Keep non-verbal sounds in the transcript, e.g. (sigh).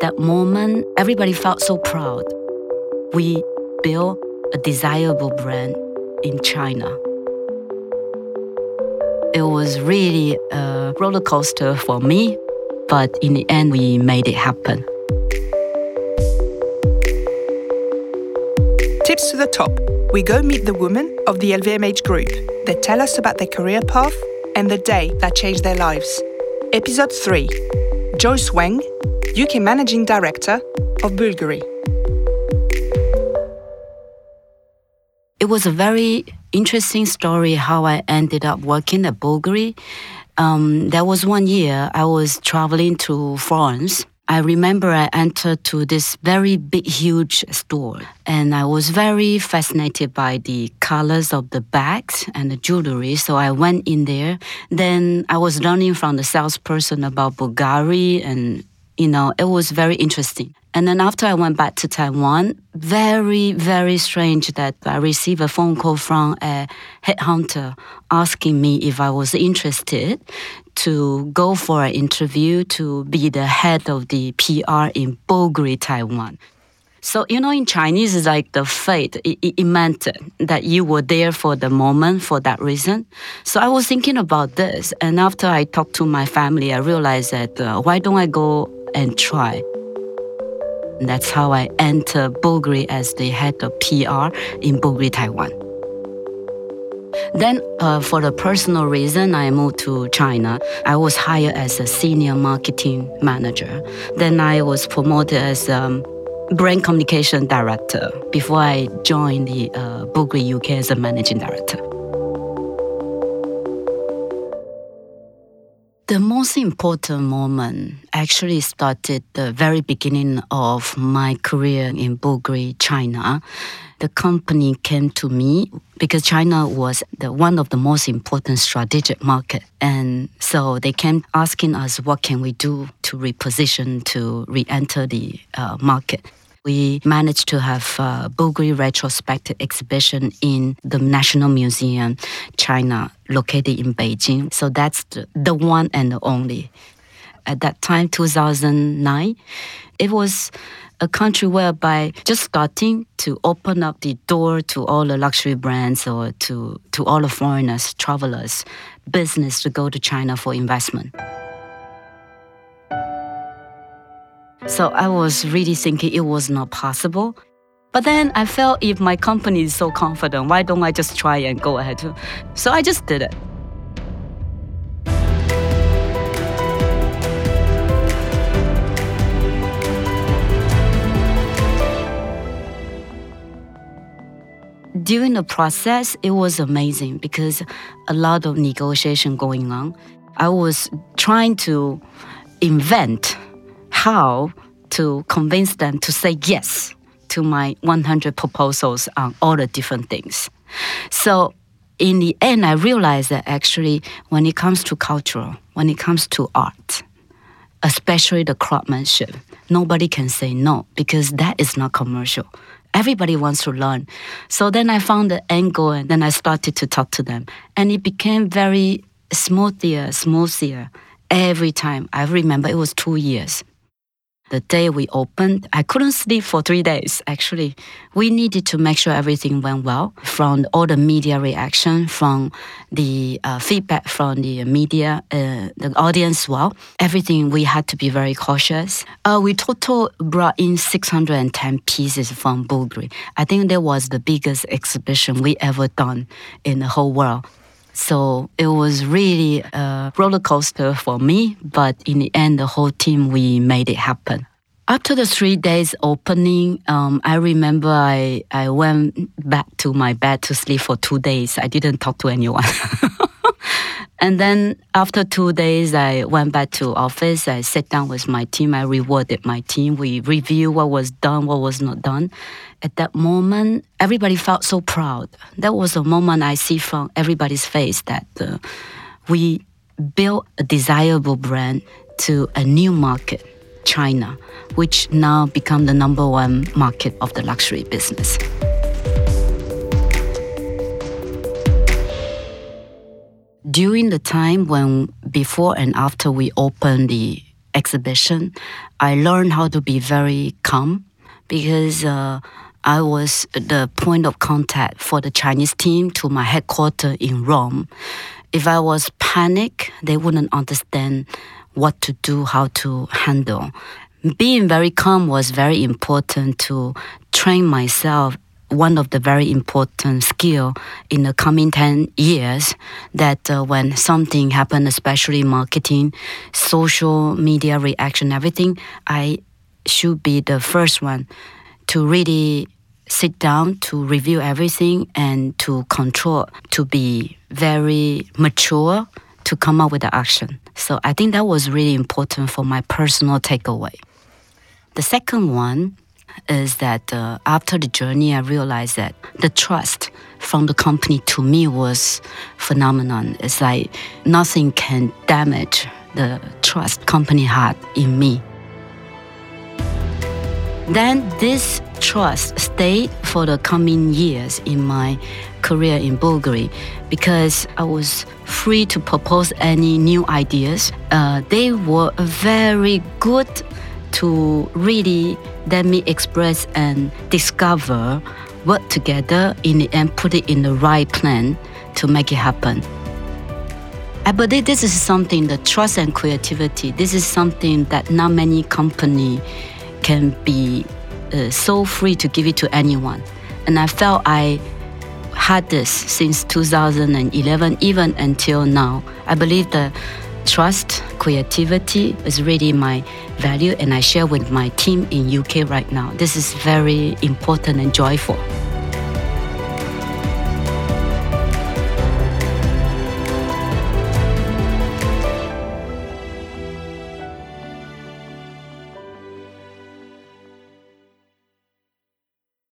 that moment, everybody felt so proud. We built a desirable brand in China. It was really a roller coaster for me, but in the end, we made it happen. Tips to the top. We go meet the women of the LVMH group. They tell us about their career path and the day that changed their lives. Episode 3 Joyce Weng, UK Managing Director of Bulgari. It was a very interesting story how I ended up working at Bulgari. Um, there was one year I was traveling to France. I remember I entered to this very big, huge store, and I was very fascinated by the colors of the bags and the jewelry. So I went in there. Then I was learning from the salesperson about Bulgari, and you know, it was very interesting. And then after I went back to Taiwan, very, very strange that I received a phone call from a headhunter asking me if I was interested to go for an interview to be the head of the PR in Bulgari, Taiwan. So, you know, in Chinese, it's like the fate. It, it, meant that you were there for the moment for that reason. So I was thinking about this. And after I talked to my family, I realized that uh, why don't I go and try? That's how I entered Bulgari as the head of PR in Bulgari, Taiwan. Then, uh, for a personal reason, I moved to China. I was hired as a senior marketing manager. Then I was promoted as a um, brand communication director before I joined the uh, Bulgari UK as a managing director. The most important moment actually started the very beginning of my career in Bulgari, China. The company came to me because China was the, one of the most important strategic market. And so they came asking us, what can we do to reposition, to re-enter the uh, market? We managed to have a Bulgari retrospective exhibition in the National Museum, China, located in Beijing. So that's the, the one and the only. At that time, 2009, it was a country whereby just starting to open up the door to all the luxury brands or to, to all the foreigners, travelers, business to go to China for investment. So I was really thinking it was not possible. But then I felt if my company is so confident, why don't I just try and go ahead? So I just did it. During the process, it was amazing because a lot of negotiation going on. I was trying to invent how to convince them to say yes to my 100 proposals on all the different things. So in the end, I realized that actually, when it comes to cultural, when it comes to art, especially the craftsmanship, nobody can say no because that is not commercial. Everybody wants to learn. So then I found the angle and then I started to talk to them. And it became very smoother, smoother every time. I remember it was two years the day we opened, I couldn't sleep for three days, actually. We needed to make sure everything went well from all the media reaction, from the uh, feedback from the media, uh, the audience well. Everything, we had to be very cautious. Uh, we total brought in 610 pieces from Bulgari. I think that was the biggest exhibition we ever done in the whole world. So it was really a roller coaster for me, but in the end, the whole team, we made it happen. After the three days opening, um, I remember I, I went back to my bed to sleep for two days. I didn't talk to anyone. (laughs) And then after two days, I went back to office. I sat down with my team. I rewarded my team. We review what was done, what was not done. At that moment, everybody felt so proud. That was a moment I see from everybody's face that uh, we built a desirable brand to a new market, China, which now become the number one market of the luxury business. during the time when before and after we opened the exhibition, I learned how to be very calm because uh, I was the point of contact for the Chinese team to my headquarters in Rome. If I was panic, they wouldn't understand what to do, how to handle. Being very calm was very important to train myself one of the very important skill in the coming 10 years that uh, when something happened especially marketing social media reaction everything i should be the first one to really sit down to review everything and to control to be very mature to come up with the action so i think that was really important for my personal takeaway the second one is that uh, after the journey, I realized that the trust from the company to me was phenomenon. It's like nothing can damage the trust company had in me. Then this trust stayed for the coming years in my career in Bulgari because I was free to propose any new ideas. Uh, they were very good to really let me express and discover, work together in the end, put it in the right plan to make it happen. I believe this is something, the trust and creativity, this is something that not many company can be uh, so free to give it to anyone. And I felt I had this since 2011, even until now. I believe that trust, creativity is really my value and I share with my team in UK right now. This is very important and joyful.